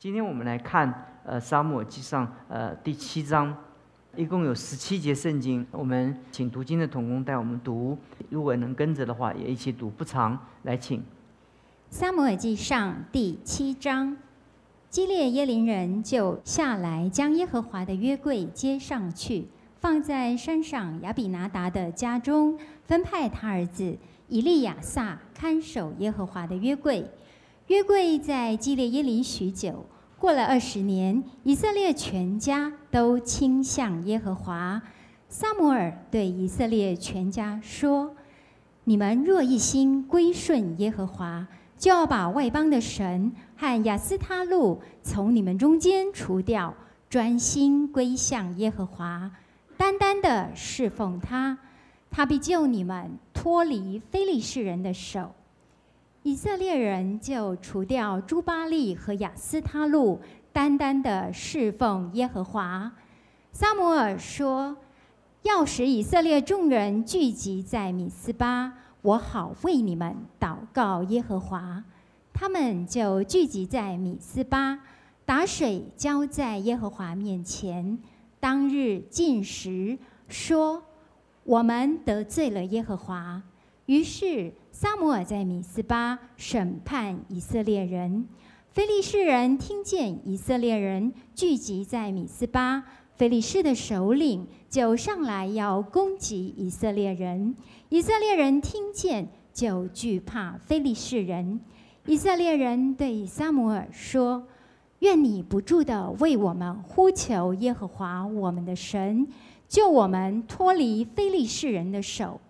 今天我们来看呃《沙漠记上》呃第七章，一共有十七节圣经。我们请读经的童工带我们读，如果能跟着的话，也一起读，不长。来，请《沙漠记上》第七章，基列耶林人就下来，将耶和华的约柜接上去，放在山上亚比拿达的家中，分派他儿子以利亚撒看守耶和华的约柜。约柜在基列耶林许久，过了二十年，以色列全家都倾向耶和华。撒母耳对以色列全家说：“你们若一心归顺耶和华，就要把外邦的神和亚斯他路从你们中间除掉，专心归向耶和华，单单的侍奉他，他必救你们脱离非利士人的手。”以色列人就除掉朱巴利和亚斯他路，单单的侍奉耶和华。撒摩尔说：“要使以色列众人聚集在米斯巴，我好为你们祷告耶和华。”他们就聚集在米斯巴，打水浇在耶和华面前。当日进食，说：“我们得罪了耶和华。”于是。撒母耳在米斯巴审判以色列人，非利士人听见以色列人聚集在米斯巴，非利士的首领就上来要攻击以色列人。以色列人听见就惧怕非利士人。以色列人对撒母耳说：“愿你不住的为我们呼求耶和华我们的神，救我们脱离非利士人的手。”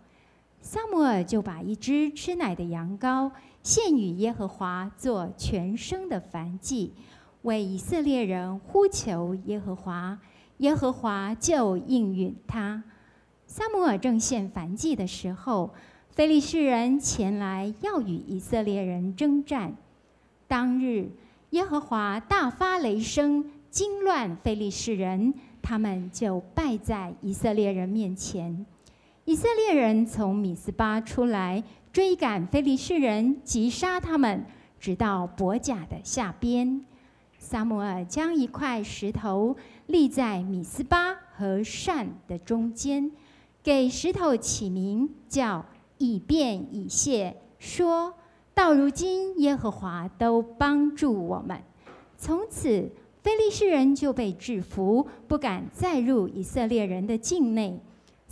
萨姆尔就把一只吃奶的羊羔献与耶和华做全生的燔祭，为以色列人呼求耶和华，耶和华就应允他。萨姆尔正献燔祭的时候，非利士人前来要与以色列人征战。当日，耶和华大发雷声，惊乱非利士人，他们就败在以色列人面前。以色列人从米斯巴出来，追赶非利士人，击杀他们，直到伯甲的下边。撒母耳将一块石头立在米斯巴和善的中间，给石头起名叫以便以谢，说到如今耶和华都帮助我们。从此，非利士人就被制服，不敢再入以色列人的境内。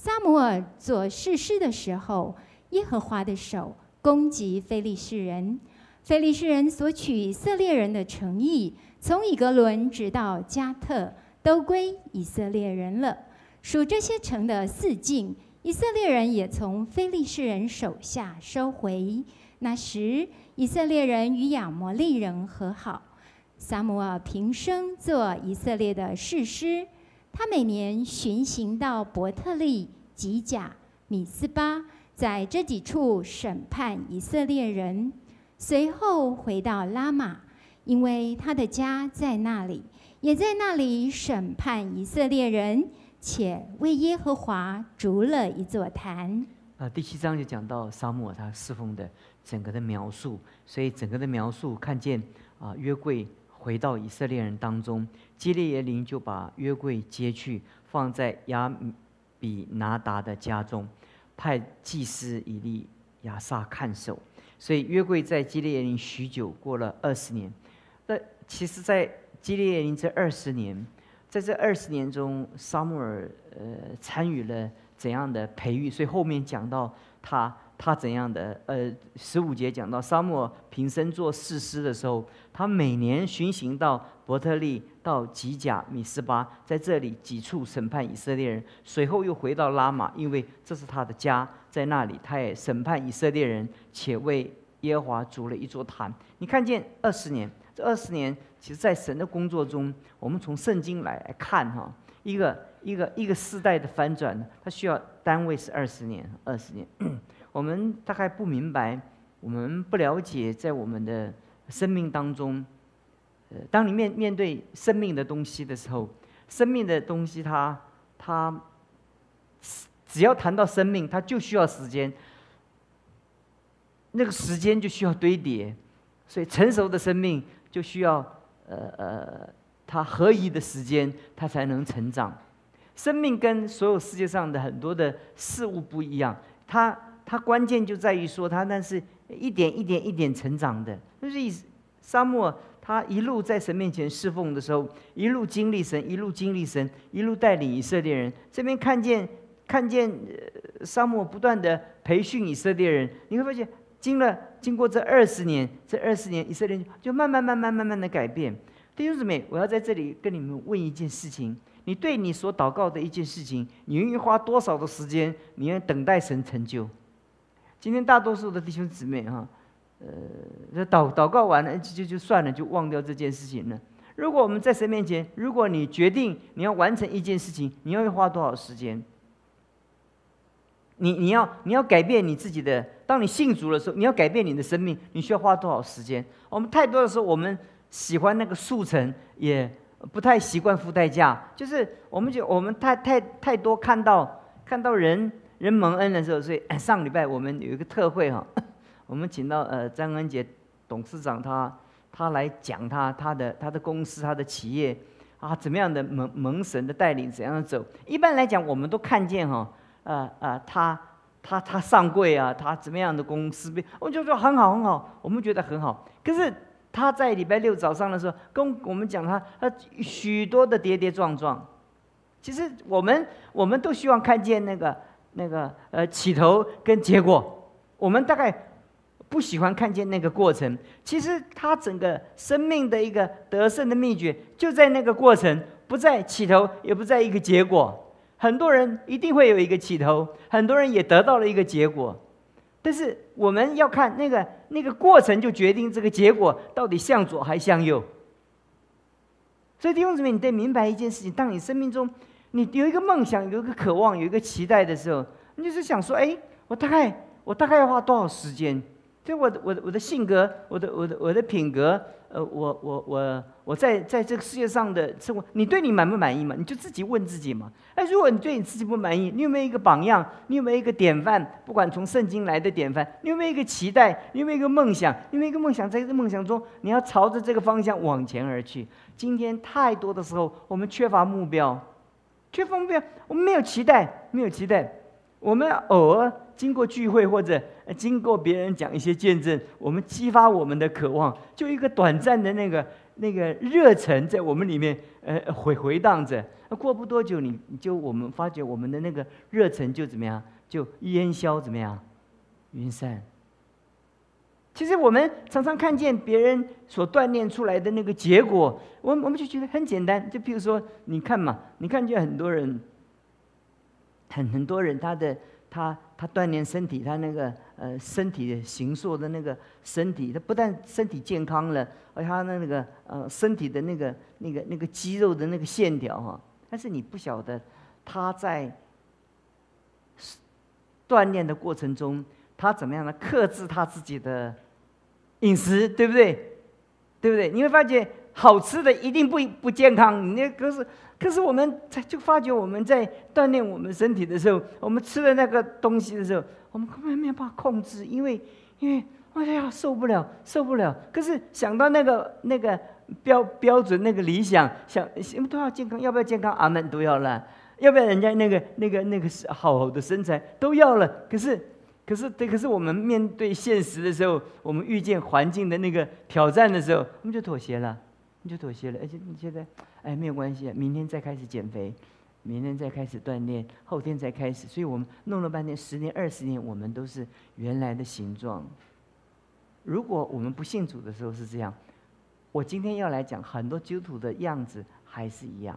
撒母耳做事师的时候，耶和华的手攻击非利士人，非利士人所取以色列人的诚意，从以格伦直到加特，都归以色列人了。属这些城的四境，以色列人也从非利士人手下收回。那时，以色列人与亚摩利人和好。撒母耳平生做以色列的士师。他每年巡行到伯特利、吉甲、米斯巴，在这几处审判以色列人，随后回到拉玛，因为他的家在那里，也在那里审判以色列人，且为耶和华筑了一座坛。啊，第七章就讲到沙漠他侍奉的整个的描述，所以整个的描述看见啊约柜。回到以色列人当中，基列耶林就把约柜接去，放在亚比拿达的家中，派祭司以利亚撒看守。所以约柜在基列耶林许久，过了二十年。那其实，在基列耶林这二十年，在这二十年中，沙穆尔呃参与了怎样的培育？所以后面讲到他。他怎样的？呃，十五节讲到沙漠平生做士师的时候，他每年巡行到伯特利、到吉甲、米斯巴，在这里几处审判以色列人。随后又回到拉玛，因为这是他的家，在那里他也审判以色列人，且为耶和华筑了一座坛。你看见二十年，这二十年，其实在神的工作中，我们从圣经来看哈，一个一个一个世代的翻转，它需要单位是二十年，二十年。我们大概不明白，我们不了解，在我们的生命当中，呃，当你面面对生命的东西的时候，生命的东西，它它，只要谈到生命，它就需要时间，那个时间就需要堆叠，所以成熟的生命就需要呃呃，他合一的时间，他才能成长。生命跟所有世界上的很多的事物不一样，它它关键就在于说，它那是一点一点一点成长的。就是以沙漠，他一路在神面前侍奉的时候，一路经历神，一路经历神，一路带领以色列人。这边看见看见沙漠不断的培训以色列人，你会发现，经了经过这二十年，这二十年以色列人就慢慢慢慢慢慢的改变。弟兄姊妹，我要在这里跟你们问一件事情。你对你所祷告的一件事情，你愿意花多少的时间？你愿等待神成就？今天大多数的弟兄姊妹哈，呃，祷祷告完了就就算了，就忘掉这件事情了。如果我们在神面前，如果你决定你要完成一件事情，你要花多少时间？你你要你要改变你自己的，当你信主的时候，你要改变你的生命，你需要花多少时间？我们太多的时候，我们喜欢那个速成也。不太习惯付代价，就是我们就我们太太太多看到看到人人蒙恩的时候，所以上礼拜我们有一个特会哈，我们请到呃张恩杰董事长他他来讲他他的他的公司他的企业啊怎么样的蒙蒙神的带领怎样的走，一般来讲我们都看见哈呃呃他他他上柜啊他怎么样的公司，我就说很好很好，我们觉得很好，可是。他在礼拜六早上的时候跟我们讲，他他许多的跌跌撞撞。其实我们我们都希望看见那个那个呃起头跟结果，我们大概不喜欢看见那个过程。其实他整个生命的一个得胜的秘诀就在那个过程，不在起头，也不在一个结果。很多人一定会有一个起头，很多人也得到了一个结果。但是我们要看那个那个过程，就决定这个结果到底向左还向右。所以弟兄姊妹，你得明白一件事情：当你生命中你有一个梦想、有一个渴望、有一个期待的时候，你就是想说：哎，我大概我大概要花多少时间？就我的我的我的性格，我的我的我的品格。呃，我我我我在在这个世界上的生活，你对你满不满意嘛？你就自己问自己嘛。哎，如果你对你自己不满意，你有没有一个榜样？你有没有一个典范？不管从圣经来的典范，你有没有一个期待？你有没有一个梦想？有没有一个梦想？在这个梦想中，你要朝着这个方向往前而去。今天太多的时候，我们缺乏目标，缺乏目标，我们没有期待，没有期待。我们偶尔经过聚会或者经过别人讲一些见证，我们激发我们的渴望，就一个短暂的那个那个热忱在我们里面呃回回荡着。过不多久，你就我们发觉我们的那个热忱就怎么样，就烟消怎么样，云散。其实我们常常看见别人所锻炼出来的那个结果，我我们就觉得很简单。就比如说，你看嘛，你看见很多人。很很多人，他的他他锻炼身体，他那个呃身体的形塑的那个身体，他不但身体健康了，而他的那个呃身体的那个那个那个肌肉的那个线条哈，但是你不晓得他在锻炼的过程中，他怎么样的克制他自己的饮食，对不对？对不对？你会发觉好吃的一定不不健康，你那可是。可是我们在就发觉我们在锻炼我们身体的时候，我们吃的那个东西的时候，我们根本没有办法控制，因为因为哎呀受不了受不了。可是想到那个那个标标准那个理想，想什么都要健康，要不要健康？阿门都要了，要不要人家那个那个那个好好的身材都要了。可是可是对，可是我们面对现实的时候，我们遇见环境的那个挑战的时候，我们就妥协了。你就妥协了，而且你觉得，哎，没有关系，明天再开始减肥，明天再开始锻炼，后天再开始。所以我们弄了半天，十年、二十年，我们都是原来的形状。如果我们不信主的时候是这样，我今天要来讲很多基督徒的样子还是一样。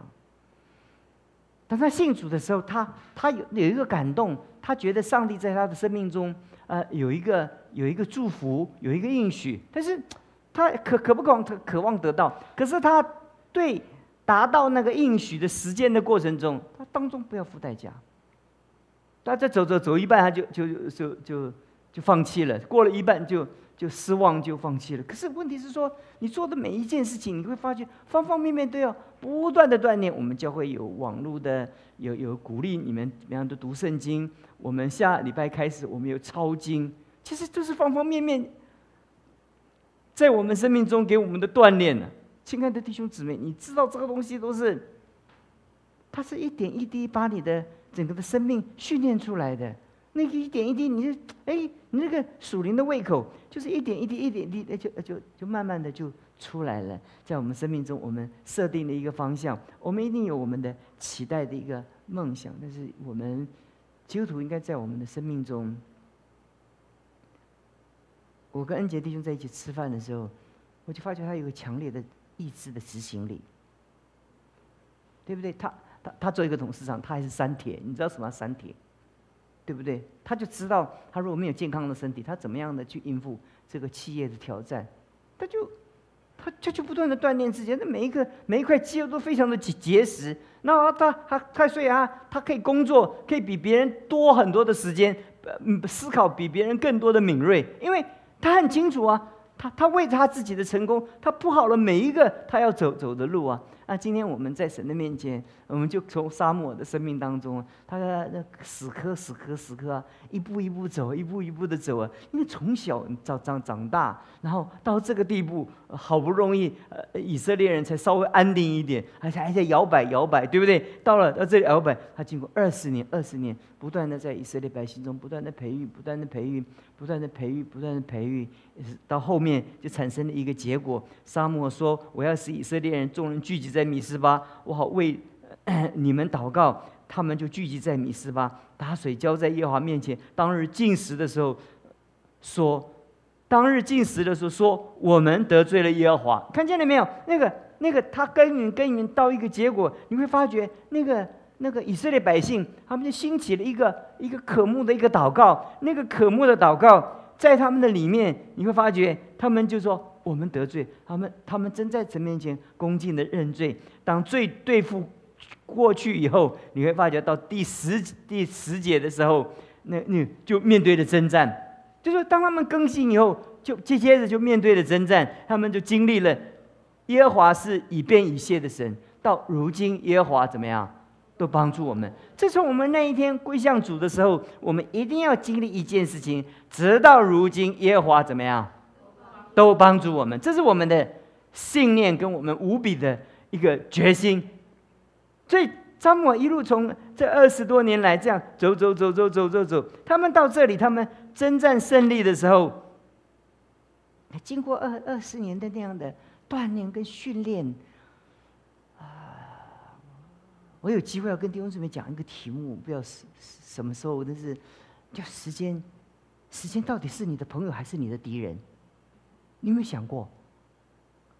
当他信主的时候，他他有有一个感动，他觉得上帝在他的生命中，呃，有一个有一个祝福，有一个应许，但是。他可可不可望，渴望得到？可是他对达到那个应许的时间的过程中，他当中不要付代价。他在走走走一半，他就就就就就放弃了。过了一半，就就失望，就放弃了。可是问题是说，你做的每一件事情，你会发现方方面面都要不断的锻炼。我们教会有网络的，有有鼓励你们怎么样的读圣经。我们下礼拜开始，我们有抄经，其实都是方方面面。在我们生命中给我们的锻炼呢，亲爱的弟兄姊妹，你知道这个东西都是，它是一点一滴把你的整个的生命训练出来的。那个一点一滴，你就哎，你那个属灵的胃口，就是一点一滴、一点一滴，就就就慢慢的就出来了。在我们生命中，我们设定了一个方向，我们一定有我们的期待的一个梦想。但是我们基督徒应该在我们的生命中，我跟恩杰弟兄在一起吃饭的时候，我就发觉他有个强烈的意志的执行力，对不对？他他他做一个董事长，他还是三铁，你知道什么三铁？对不对？他就知道，他如果没有健康的身体，他怎么样的去应付这个企业的挑战？他就，他他就不断的锻炼自己，那每一个每一块肌肉都非常的结结实。那他他他所以啊，他可以工作，可以比别人多很多的时间，呃，思考比别人更多的敏锐，因为他很清楚啊，他他为他自己的成功，他铺好了每一个他要走走的路啊。那今天我们在神的面前，我们就从沙漠的生命当中，他那死磕死磕死磕啊，一步一步走，一步一步的走啊。因为从小长长长大，然后到这个地步，好不容易呃以色列人才稍微安定一点，还还在摇摆摇摆，对不对？到了到这里摇摆，他经过二十年二十年，不断的在以色列百姓中不断的培育，不断的培育，不断的培育，不断的培育，到后面就产生了一个结果。沙漠说：“我要使以色列人众人聚集在。”在米斯巴，我好为你们祷告。他们就聚集在米斯巴，打水浇在耶和华面前。当日进食的时候，说：当日进食的时候说，我们得罪了耶和华。看见了没有？那个那个，他耕耘耕耘到一个结果，你会发觉那个那个以色列百姓，他们就兴起了一个一个可慕的一个祷告。那个可慕的祷告，在他们的里面，你会发觉他们就说。我们得罪他们，他们真在神面前恭敬的认罪。当罪对付过去以后，你会发觉到第十第十节的时候，那那就面对了征战。就说当他们更新以后，就接接着就面对了征战，他们就经历了耶和华是以便以谢的神。到如今耶和华怎么样，都帮助我们。自从我们那一天归向主的时候，我们一定要经历一件事情，直到如今耶和华怎么样？都帮助我们，这是我们的信念跟我们无比的一个决心。所以，张某一路从这二十多年来这样走走走走走走走，他们到这里，他们征战胜利的时候，经过二二十年的那样的锻炼跟训练，我有机会要跟弟兄姊妹讲一个题目，不知道什什么时候，但是叫时间，时间到底是你的朋友还是你的敌人？你有没有想过，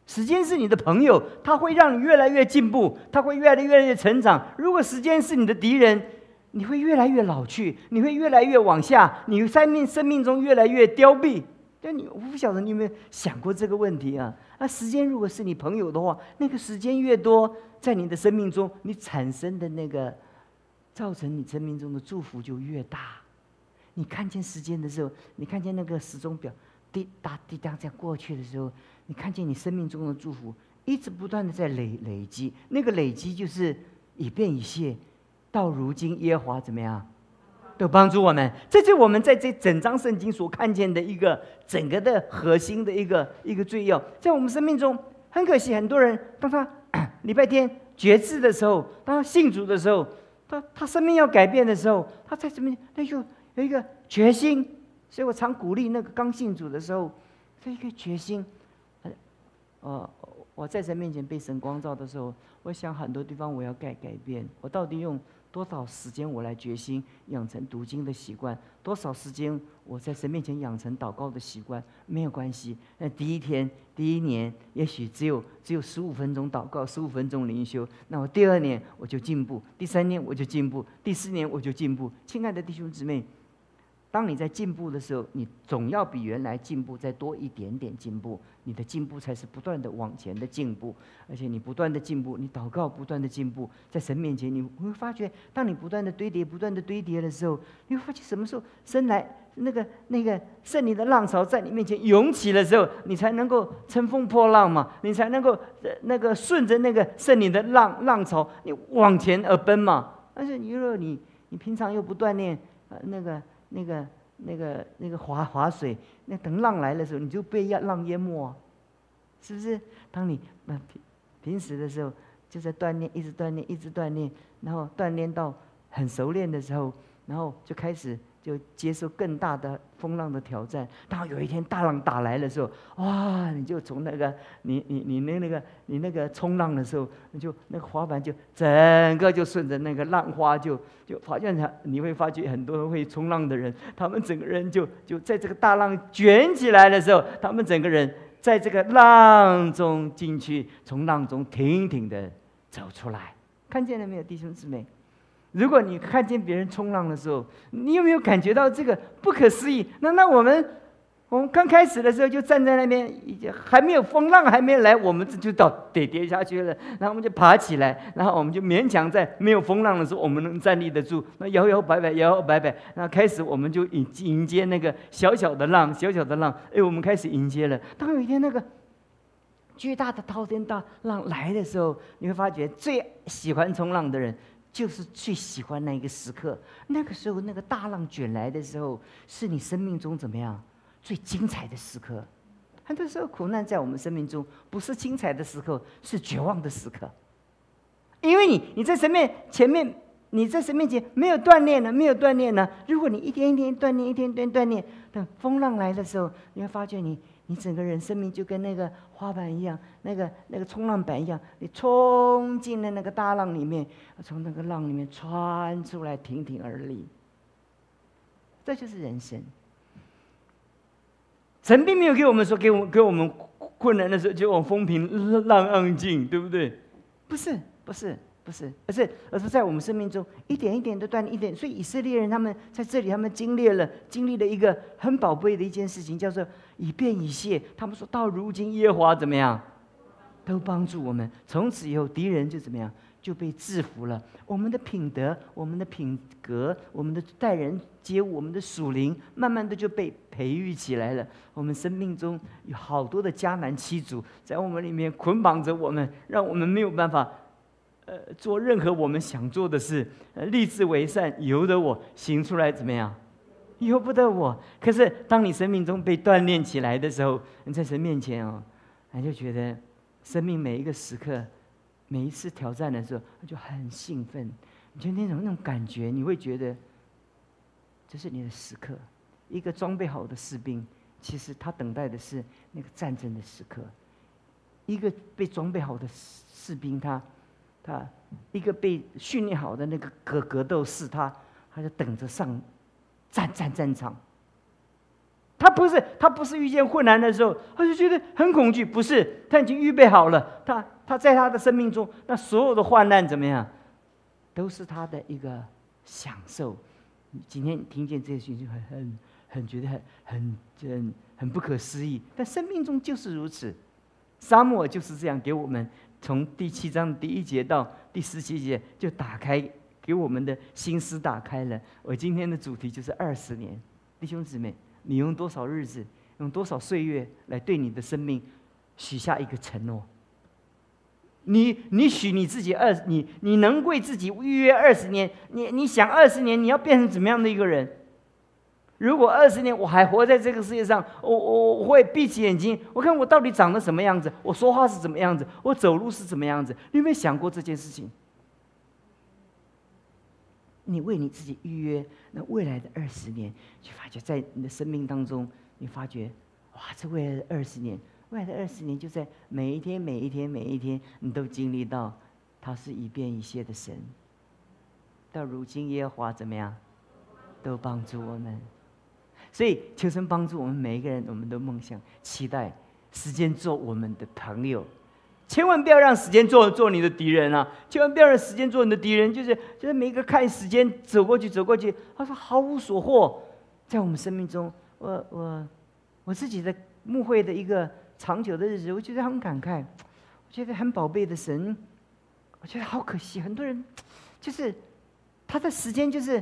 时间是你的朋友，他会让你越来越进步，他会越来越来越成长。如果时间是你的敌人，你会越来越老去，你会越来越往下，你生命生命中越来越凋敝。但你我不晓得你有没有想过这个问题啊？那时间如果是你朋友的话，那个时间越多，在你的生命中，你产生的那个造成你生命中的祝福就越大。你看见时间的时候，你看见那个时钟表。滴答滴答在过去的时候，你看见你生命中的祝福一直不断的在累累积，那个累积就是以便以谢，到如今耶华怎么样，都帮助我们。这就我们在这整张圣经所看见的一个整个的核心的一个一个罪要，在我们生命中很可惜，很多人当他 礼拜天觉志的时候，当他信主的时候，他他生命要改变的时候，他在什么？他就有一个决心。所以我常鼓励那个刚信主的时候，这一个决心，呃，我在神面前被神光照的时候，我想很多地方我要改改变。我到底用多少时间我来决心养成读经的习惯？多少时间我在神面前养成祷告的习惯？没有关系。那第一天、第一年，也许只有只有十五分钟祷告，十五分钟灵修。那我第二年我就进步，第三年我就进步，第四年我就进步。亲爱的弟兄姊妹。当你在进步的时候，你总要比原来进步再多一点点进步，你的进步才是不断的往前的进步。而且你不断的进步，你祷告不断的进步，在神面前你会发觉，当你不断的堆叠、不断的堆叠的时候，你会发现什么时候生来那个那个胜利的浪潮在你面前涌起的时候，你才能够乘风破浪嘛，你才能够那个顺着那个胜利的浪浪潮，你往前而奔嘛。但是你若你你平常又不锻炼呃那个。那个、那个、那个划划水，那等浪来的时候，你就被浪淹没。是不是？当你平平时的时候，就在锻炼，一直锻炼，一直锻炼，然后锻炼到很熟练的时候，然后就开始。就接受更大的风浪的挑战。当有一天大浪打来的时候，哇！你就从那个你你你那那个你那个冲浪的时候，你就那个滑板就整个就顺着那个浪花就就发现他你会发觉很多会冲浪的人，他们整个人就就在这个大浪卷起来的时候，他们整个人在这个浪中进去，从浪中挺挺的走出来。看见了没有，弟兄姊妹？如果你看见别人冲浪的时候，你有没有感觉到这个不可思议？那那我们，我们刚开始的时候就站在那边，还没有风浪还没来，我们这就到得跌下去了。然后我们就爬起来，然后我们就勉强在没有风浪的时候，我们能站立得住。那摇摇摆摆，摇摇摆摆，那开始我们就迎迎接那个小小的浪，小小的浪。哎，我们开始迎接了。当有一天那个巨大的滔天大浪来的时候，你会发觉最喜欢冲浪的人。就是最喜欢那一个时刻，那个时候那个大浪卷来的时候，是你生命中怎么样最精彩的时刻。很多时候苦难在我们生命中不是精彩的时刻，是绝望的时刻。因为你你在神面前面，你在神面前没有锻炼呢，没有锻炼呢。如果你一天一天锻炼，一天一天锻炼，等风浪来的时候，你会发觉你。你整个人生命就跟那个花板一样，那个那个冲浪板一样，你冲进了那个大浪里面，从那个浪里面穿出来，亭亭而立。这就是人生。神并没有给我们说，给我给我们困难的时候就往风平浪浪静，对不对？不是，不是。不是，而是而是在我们生命中一点一点的锻炼，一点。所以以色列人他们在这里，他们经历了经历了一个很宝贝的一件事情，叫做以便以谢。他们说到如今耶和华怎么样，都帮助我们。从此以后，敌人就怎么样，就被制服了。我们的品德、我们的品格、我们的待人接物、我们的属灵，慢慢的就被培育起来了。我们生命中有好多的迦南七族在我们里面捆绑着我们，让我们没有办法。呃，做任何我们想做的事，呃，立志为善，由得我行出来怎么样？由不得我。可是当你生命中被锻炼起来的时候，你在神面前哦，你就觉得生命每一个时刻，每一次挑战的时候，就很兴奋。你就那种那种感觉，你会觉得这是你的时刻。一个装备好的士兵，其实他等待的是那个战争的时刻。一个被装备好的士兵，他。他一个被训练好的那个格格斗士，他他就等着上战战战场。他不是他不是遇见困难的时候，他就觉得很恐惧，不是他已经预备好了。他他在他的生命中，那所有的患难怎么样，都是他的一个享受。今天听见这些讯息，很很很觉得很很很很不可思议。但生命中就是如此，沙漠就是这样给我们。从第七章第一节到第十七节，就打开给我们的心思打开了。我今天的主题就是二十年，弟兄姊妹，你用多少日子，用多少岁月来对你的生命许下一个承诺？你你许你自己二，你你能为自己预约二十年？你你想二十年你要变成怎么样的一个人？如果二十年我还活在这个世界上，我我我会闭起眼睛，我看我到底长得什么样子，我说话是怎么样子，我走路是怎么样子？你有没有想过这件事情？你为你自己预约那未来的二十年，就发觉在你的生命当中，你发觉，哇，这未来的二十年，未来的二十年就在每一天、每一天、每一天，你都经历到，他是一变一切的神。到如今耶和华怎么样，都帮助我们。所以，求神帮助我们每一个人，我们的梦想、期待，时间做我们的朋友，千万不要让时间做做你的敌人啊！千万不要让时间做你的敌人，就是就是每一个看时间走过去走过去，他说毫无所获。在我们生命中，我我我自己的牧会的一个长久的日子，我觉得很感慨，我觉得很宝贝的神，我觉得好可惜，很多人就是他的时间就是。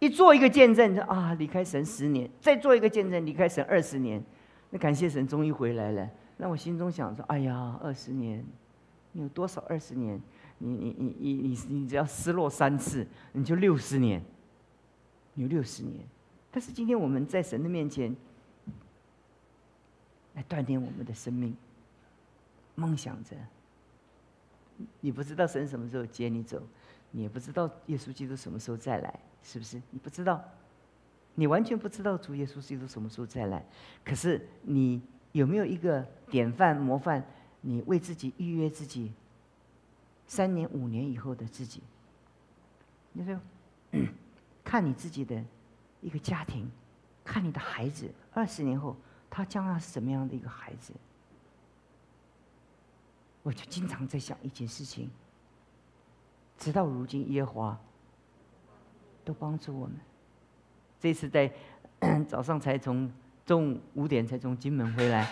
一做一个见证，就啊，离开神十年；再做一个见证，离开神二十年。那感谢神，终于回来了。那我心中想说：哎呀，二十年，你有多少二十年？你你你你你你只要失落三次，你就六十年。你有六十年，但是今天我们在神的面前，来锻炼我们的生命。梦想着，你不知道神什么时候接你走，你也不知道耶稣基督什么时候再来，是不是？你不知道，你完全不知道主耶稣基督什么时候再来。可是你有没有一个典范模范？你为自己预约自己三年、五年以后的自己？你说，看你自己的一个家庭，看你的孩子，二十年后他将要是什么样的一个孩子？我就经常在想一件事情，直到如今耶和华都帮助我们。这次在早上才从中午五点才从金门回来，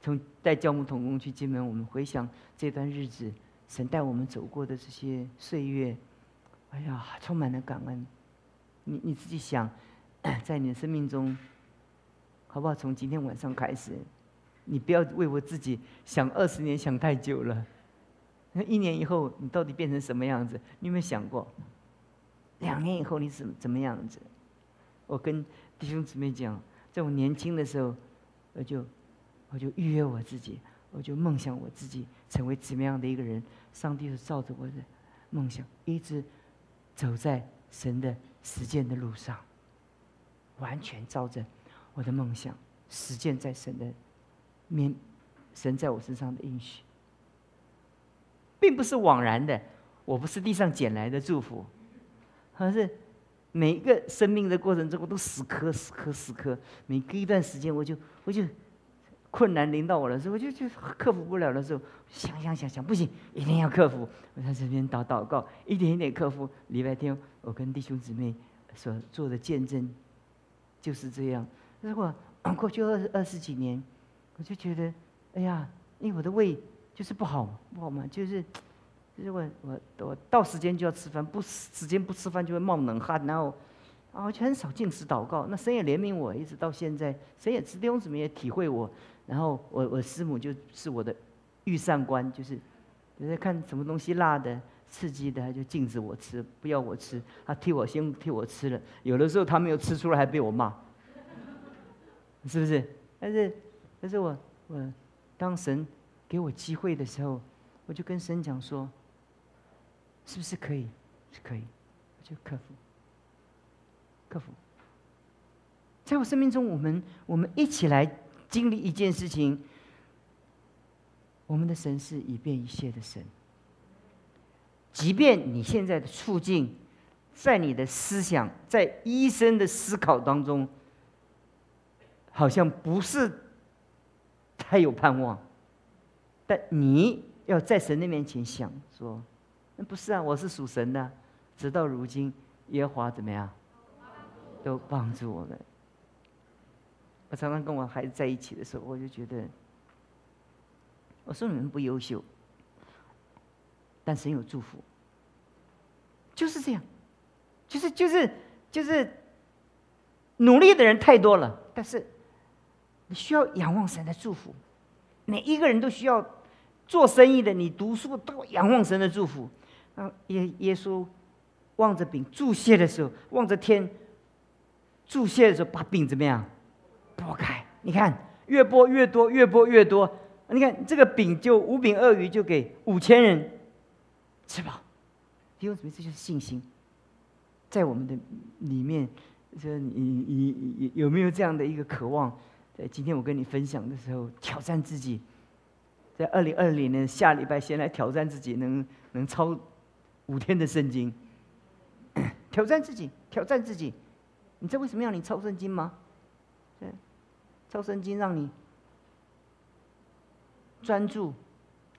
从带教牧同工去金门，我们回想这段日子，神带我们走过的这些岁月，哎呀，充满了感恩。你你自己想，在你的生命中，好不好？从今天晚上开始。你不要为我自己想二十年想太久了，那一年以后你到底变成什么样子？你有没有想过？两年以后你怎怎么样子？我跟弟兄姊妹讲，在我年轻的时候，我就我就预约我自己，我就梦想我自己成为怎么样的一个人。上帝是照着我的梦想，一直走在神的实践的路上，完全照着我的梦想实践在神的。面神在我身上的应许，并不是枉然的。我不是地上捡来的祝福，而是每一个生命的过程中，我都死磕、死磕、死磕。每隔一段时间，我就我就困难临到我的时候，我就就克服不了的时候，想想想想，不行，一定要克服。我在这边祷祷告，一点一点克服。礼拜天，我跟弟兄姊妹所做的见证就是这样。如果过去二二十几年。我就觉得，哎呀，因为我的胃就是不好，不好嘛，就是，就是我我我到时间就要吃饭，不时间不吃饭就会冒冷汗，然后，啊，我就很少进食祷告。那神也怜悯我，一直到现在，神也弟兄姊妹也体会我。然后我我师母就是我的御膳官，就是就是看什么东西辣的、刺激的，他就禁止我吃，不要我吃，他替我先替我吃了。有的时候他没有吃出来，还被我骂，是不是？但是。但是我我当神给我机会的时候，我就跟神讲说：“是不是可以？是可以，就克服，克服。在我生命中，我们我们一起来经历一件事情。我们的神是以便一切的神，即便你现在的处境，在你的思想，在医生的思考当中，好像不是。”太有盼望，但你要在神的面前想说，那不是啊，我是属神的，直到如今，耶和华怎么样，都帮助我们。我常常跟我孩子在一起的时候，我就觉得，我说你们不优秀，但神有祝福，就是这样，就是就是就是，努力的人太多了，但是。你需要仰望神的祝福，每一个人都需要做生意的，你读书都仰望神的祝福。啊，耶耶稣望着饼注谢的时候，望着天注谢的时候，把饼怎么样拨开？你看，越拨越多，越拨越多。你看这个饼就五饼二鱼就给五千人吃饱。弟兄姊妹，这就是信心，在我们的里面，这你你有没有这样的一个渴望？在今天我跟你分享的时候，挑战自己，在二零二零年下礼拜先来挑战自己，能能超五天的圣经，挑战自己，挑战自己。你知道为什么要你抄圣经吗？对，抄圣经让你专注、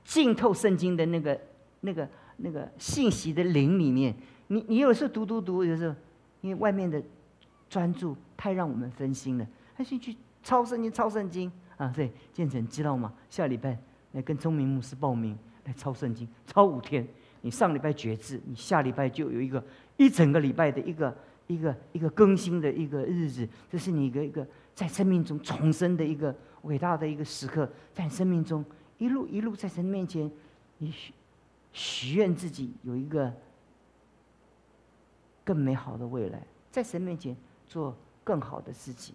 浸透圣经的那个、那个、那个信息的灵里面。你你有时候读读读，有时候因为外面的专注太让我们分心了，还是去。抄圣经，抄圣经啊！对，建成知道吗？下礼拜来跟钟明牧师报名来抄圣经，抄五天。你上礼拜决志，你下礼拜就有一个一整个礼拜的一个一个一个更新的一个日子。这是你一个一个在生命中重生的一个伟大的一个时刻，在生命中一路一路在神面前，你许许愿自己有一个更美好的未来，在神面前做更好的自己。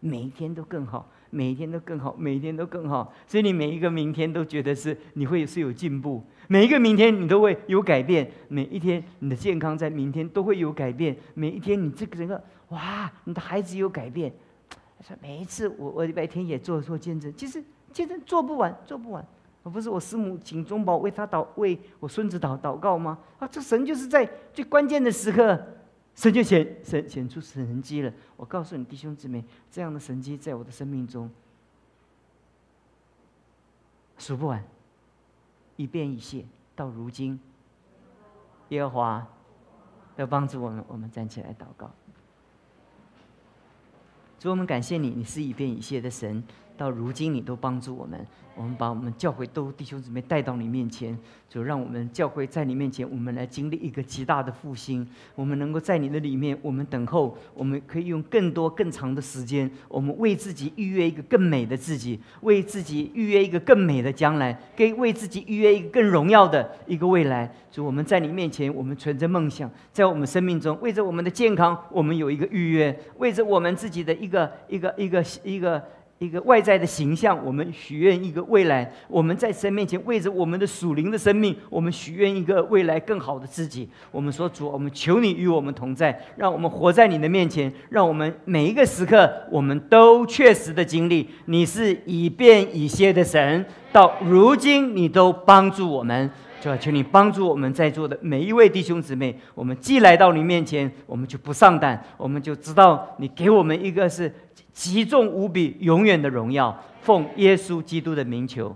每一天都更好，每一天都更好，每一天都更好。所以你每一个明天都觉得是你会是有进步，每一个明天你都会有改变，每一天你的健康在明天都会有改变，每一天你这个整个哇，你的孩子有改变。说每一次我我礼拜天也做做见证，其实见证做不完，做不完。我不是我师母请中宝为他祷为我孙子祷祷告吗？啊，这神就是在最关键的时刻，神就显显显出神迹了。我告诉你弟兄姊妹，这样的神迹在我的生命中数不完，一遍一谢。到如今，耶和华要帮助我们，我们站起来祷告。主，我们感谢你，你是一遍一谢的神。到如今，你都帮助我们，我们把我们教会都弟兄姊妹带到你面前，就让我们教会在你面前，我们来经历一个极大的复兴。我们能够在你的里面，我们等候，我们可以用更多更长的时间，我们为自己预约一个更美的自己，为自己预约一个更美的将来，给为自己预约一个更荣耀的一个未来。就我们在你面前，我们存着梦想，在我们生命中，为着我们的健康，我们有一个预约；为着我们自己的一个一个一个一个。一个一个外在的形象，我们许愿一个未来。我们在神面前为着我们的属灵的生命，我们许愿一个未来更好的自己。我们说主，我们求你与我们同在，让我们活在你的面前，让我们每一个时刻，我们都确实的经历你是以变以歇的神。到如今，你都帮助我们，就要求你帮助我们在座的每一位弟兄姊妹。我们既来到你面前，我们就不上当，我们就知道你给我们一个是。极重无比、永远的荣耀，奉耶稣基督的名求。